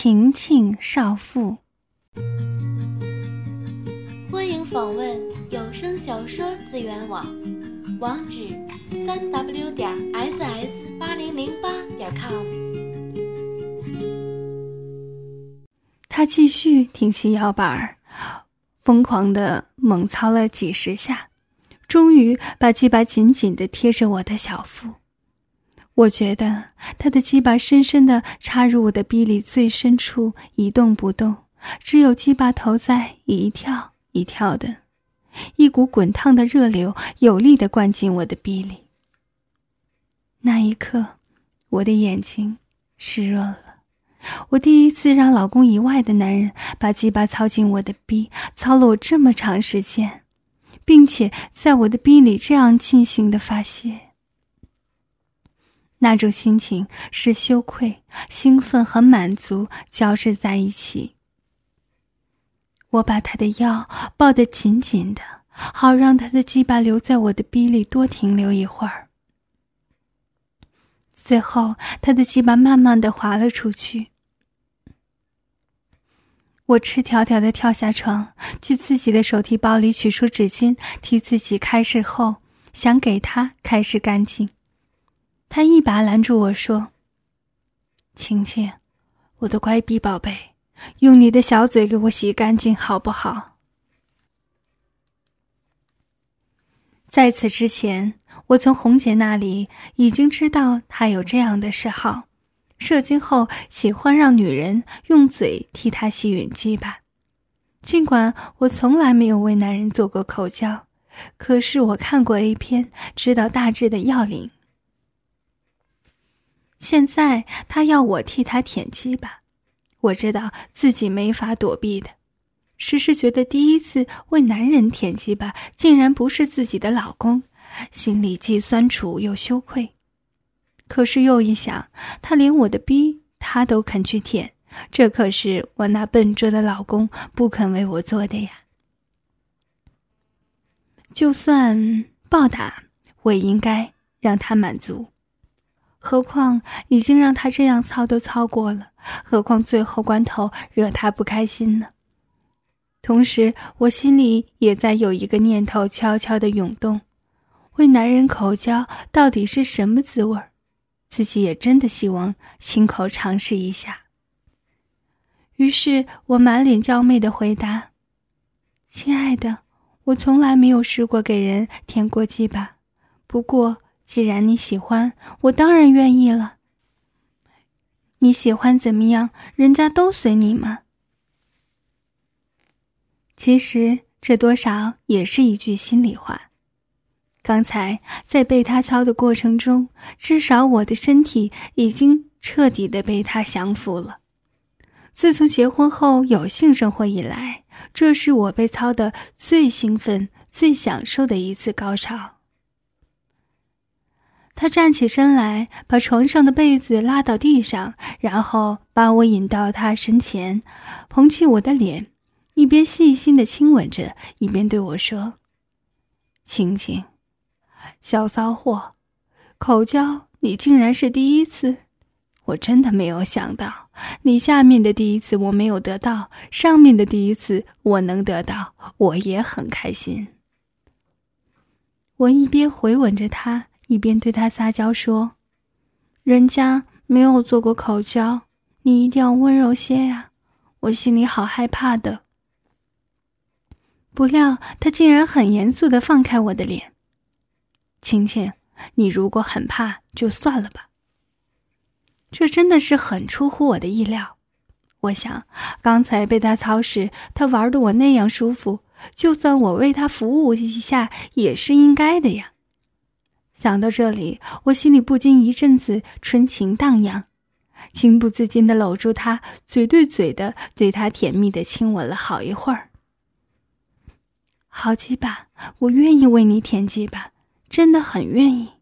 晴晴少妇。欢迎访问有声小说资源网，网址：三 w 点 ss 八零零八点 com。他继续挺起腰板儿，疯狂的猛操了几十下，终于把鸡巴紧紧的贴着我的小腹。我觉得他的鸡巴深深的插入我的逼里最深处，一动不动，只有鸡巴头在一跳一跳的，一股滚烫的热流有力的灌进我的逼里。那一刻，我的眼睛湿润了。我第一次让老公以外的男人把鸡巴操进我的逼，操了我这么长时间，并且在我的逼里这样尽情的发泄。那种心情是羞愧、兴奋和满足交织在一起。我把他的腰抱得紧紧的，好让他的鸡巴留在我的逼里多停留一会儿。最后，他的鸡巴慢慢的滑了出去。我赤条条的跳下床，去自己的手提包里取出纸巾，替自己开拭后，想给他开拭干净。他一把拦住我说：“晴晴，我的乖逼宝贝，用你的小嘴给我洗干净好不好？”在此之前，我从红姐那里已经知道她有这样的嗜好，射精后喜欢让女人用嘴替她吸吮鸡巴。尽管我从来没有为男人做过口交，可是我看过 A 片，知道大致的要领。现在他要我替他舔鸡巴，我知道自己没法躲避的。时时觉得第一次为男人舔鸡巴，竟然不是自己的老公，心里既酸楚又羞愧。可是又一想，他连我的逼他都肯去舔，这可是我那笨拙的老公不肯为我做的呀。就算暴打，我也应该让他满足。何况已经让他这样操都操过了，何况最后关头惹他不开心呢？同时，我心里也在有一个念头悄悄的涌动：为男人口交到底是什么滋味自己也真的希望亲口尝试一下。于是我满脸娇媚的回答：“亲爱的，我从来没有试过给人舔过鸡巴，不过……”既然你喜欢，我当然愿意了。你喜欢怎么样，人家都随你嘛。其实这多少也是一句心里话。刚才在被他操的过程中，至少我的身体已经彻底的被他降服了。自从结婚后有性生活以来，这是我被操的最兴奋、最享受的一次高潮。他站起身来，把床上的被子拉到地上，然后把我引到他身前，捧起我的脸，一边细心的亲吻着，一边对我说：“晴晴，小骚货，口交你竟然是第一次，我真的没有想到，你下面的第一次我没有得到，上面的第一次我能得到，我也很开心。”我一边回吻着他。一边对他撒娇说：“人家没有做过口交，你一定要温柔些呀！”我心里好害怕的。不料他竟然很严肃的放开我的脸：“晴晴，你如果很怕，就算了吧。”这真的是很出乎我的意料。我想，刚才被他操时，他玩的我那样舒服，就算我为他服务一下，也是应该的呀。想到这里，我心里不禁一阵子春情荡漾，情不自禁的搂住他，嘴对嘴的对他甜蜜的亲吻了好一会儿。好鸡巴，我愿意为你舔鸡巴，真的很愿意。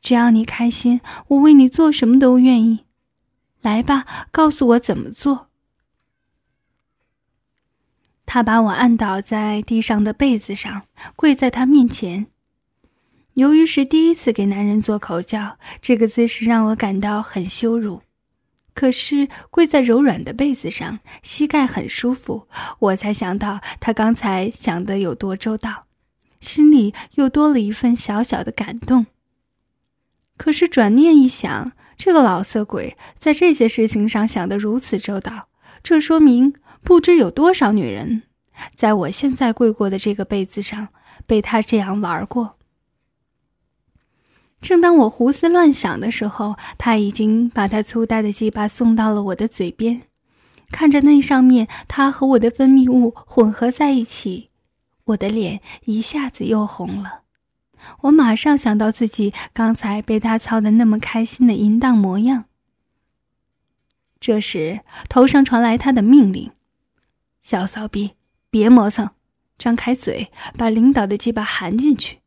只要你开心，我为你做什么都愿意。来吧，告诉我怎么做。他把我按倒在地上的被子上，跪在他面前。由于是第一次给男人做口交，这个姿势让我感到很羞辱。可是跪在柔软的被子上，膝盖很舒服，我才想到他刚才想的有多周到，心里又多了一份小小的感动。可是转念一想，这个老色鬼在这些事情上想得如此周到，这说明不知有多少女人，在我现在跪过的这个被子上被他这样玩过。正当我胡思乱想的时候，他已经把他粗大的鸡巴送到了我的嘴边，看着那上面他和我的分泌物混合在一起，我的脸一下子又红了。我马上想到自己刚才被他操的那么开心的淫荡模样。这时，头上传来他的命令：“小骚逼，别磨蹭，张开嘴，把领导的鸡巴含进去。”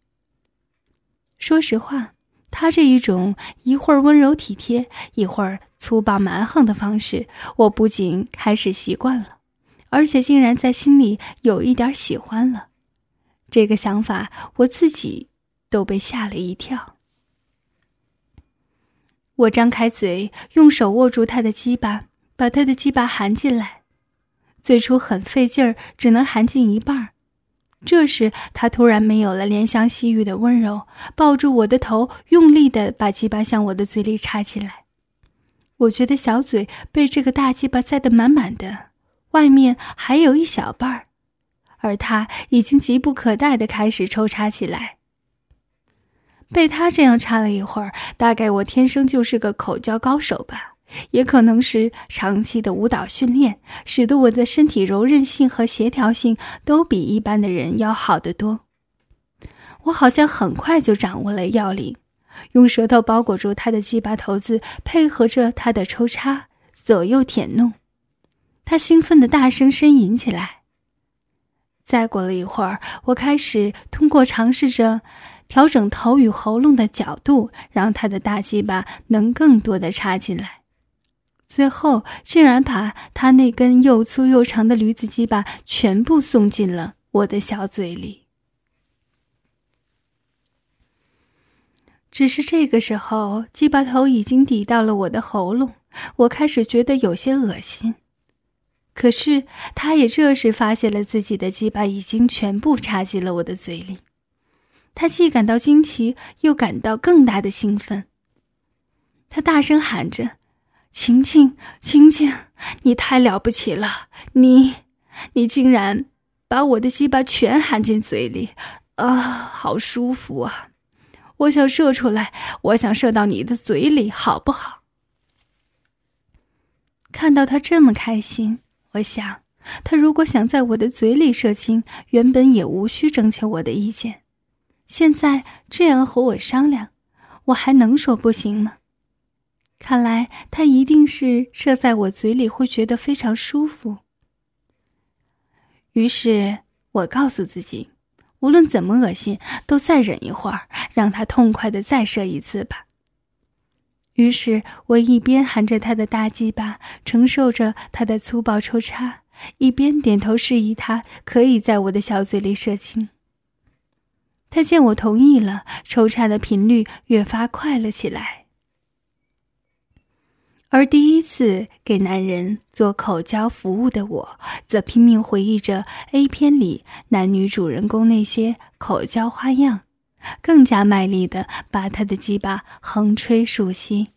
说实话。他这一种一会儿温柔体贴，一会儿粗暴蛮横的方式，我不仅开始习惯了，而且竟然在心里有一点喜欢了。这个想法，我自己都被吓了一跳。我张开嘴，用手握住他的鸡巴，把他的鸡巴含进来。最初很费劲儿，只能含进一半儿。这时，他突然没有了怜香惜玉的温柔，抱住我的头，用力的把鸡巴向我的嘴里插进来。我觉得小嘴被这个大鸡巴塞得满满的，外面还有一小半儿，而他已经急不可待的开始抽插起来。被他这样插了一会儿，大概我天生就是个口交高手吧。也可能是长期的舞蹈训练，使得我的身体柔韧性和协调性都比一般的人要好得多。我好像很快就掌握了要领，用舌头包裹住他的鸡巴头子，配合着他的抽插，左右舔弄。他兴奋地大声呻吟起来。再过了一会儿，我开始通过尝试着调整头与喉咙的角度，让他的大鸡巴能更多的插进来。最后，竟然把他那根又粗又长的驴子鸡巴全部送进了我的小嘴里。只是这个时候，鸡巴头已经抵到了我的喉咙，我开始觉得有些恶心。可是，他也这时发现了自己的鸡巴已经全部插进了我的嘴里，他既感到惊奇，又感到更大的兴奋。他大声喊着。晴晴，晴晴，你太了不起了！你，你竟然把我的鸡巴全含进嘴里，啊，好舒服啊！我想射出来，我想射到你的嘴里，好不好？看到他这么开心，我想，他如果想在我的嘴里射精，原本也无需征求我的意见。现在这样和我商量，我还能说不行吗？看来他一定是射在我嘴里会觉得非常舒服。于是我告诉自己，无论怎么恶心，都再忍一会儿，让他痛快的再射一次吧。于是我一边含着他的大鸡巴，承受着他的粗暴抽插，一边点头示意他可以在我的小嘴里射精。他见我同意了，抽插的频率越发快了起来。而第一次给男人做口交服务的我，则拼命回忆着 A 片里男女主人公那些口交花样，更加卖力的把他的鸡巴横吹竖吸。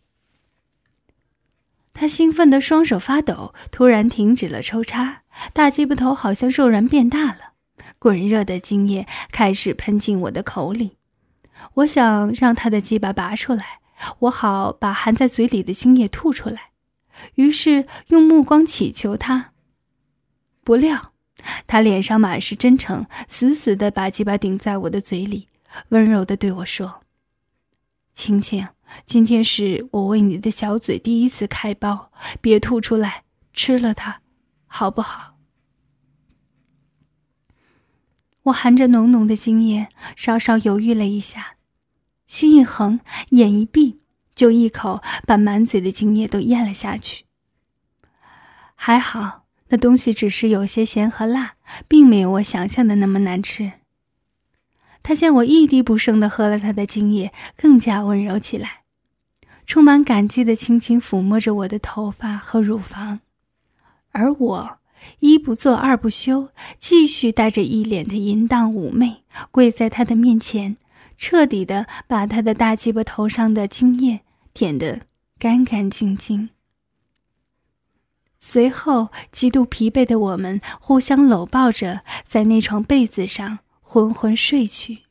他兴奋的双手发抖，突然停止了抽插，大鸡巴头好像骤然变大了，滚热的精液开始喷进我的口里。我想让他的鸡巴拔出来。我好把含在嘴里的精液吐出来，于是用目光祈求他。不料，他脸上满是真诚，死死的把鸡巴顶在我的嘴里，温柔的对我说：“青青，今天是我为你的小嘴第一次开包，别吐出来，吃了它，好不好？”我含着浓浓的精液，稍稍犹豫了一下。心一横，眼一闭，就一口把满嘴的精液都咽了下去。还好，那东西只是有些咸和辣，并没有我想象的那么难吃。他见我一滴不剩的喝了他的精液，更加温柔起来。充满感激的轻轻抚摸着我的头发和乳房，而我一不做二不休，继续带着一脸的淫荡妩媚跪在他的面前，彻底的把他的大鸡巴头上的精液舔得干干净净。随后，极度疲惫的我们互相搂抱着，在那床被子上昏昏睡去。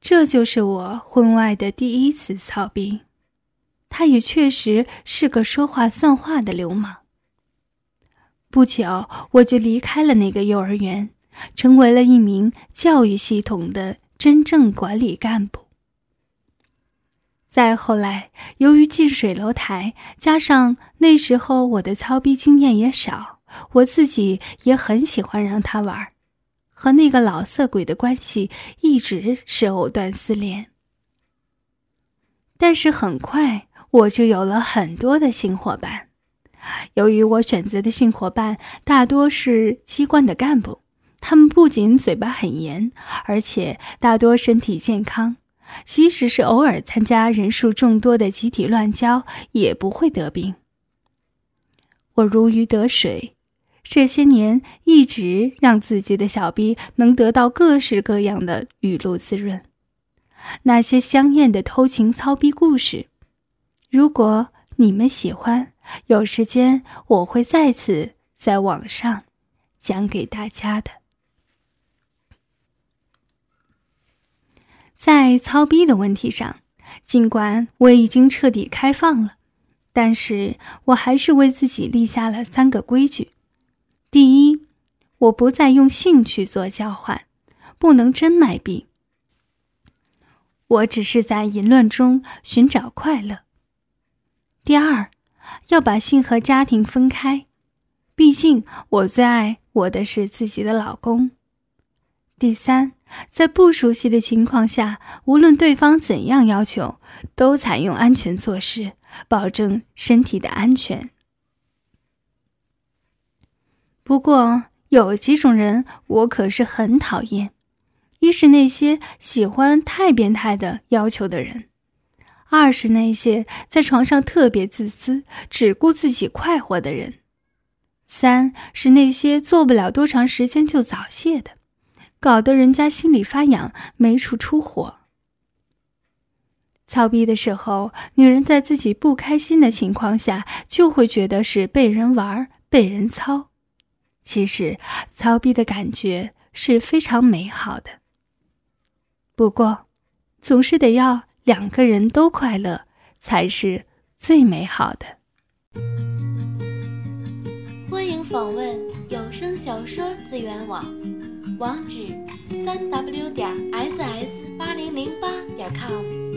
这就是我婚外的第一次操逼，他也确实是个说话算话的流氓。不久，我就离开了那个幼儿园，成为了一名教育系统的真正管理干部。再后来，由于近水楼台，加上那时候我的操逼经验也少，我自己也很喜欢让他玩，和那个老色鬼的关系一直是藕断丝连。但是很快我就有了很多的新伙伴，由于我选择的性伙伴大多是机关的干部，他们不仅嘴巴很严，而且大多身体健康。即使是偶尔参加人数众多的集体乱交，也不会得病。我如鱼得水，这些年一直让自己的小逼能得到各式各样的雨露滋润。那些香艳的偷情操逼故事，如果你们喜欢，有时间我会再次在网上讲给大家的。在操逼的问题上，尽管我已经彻底开放了，但是我还是为自己立下了三个规矩：第一，我不再用性去做交换，不能真卖币。我只是在淫乱中寻找快乐。第二，要把性和家庭分开，毕竟我最爱我的是自己的老公。第三。在不熟悉的情况下，无论对方怎样要求，都采用安全措施，保证身体的安全。不过，有几种人我可是很讨厌：一是那些喜欢太变态的要求的人；二是那些在床上特别自私、只顾自己快活的人；三是那些做不了多长时间就早泄的。搞得人家心里发痒，没处出火。操逼的时候，女人在自己不开心的情况下，就会觉得是被人玩、被人操。其实，操逼的感觉是非常美好的。不过，总是得要两个人都快乐，才是最美好的。欢迎访问有声小说资源网。网址：三 w 点 ss 八零零八点 com。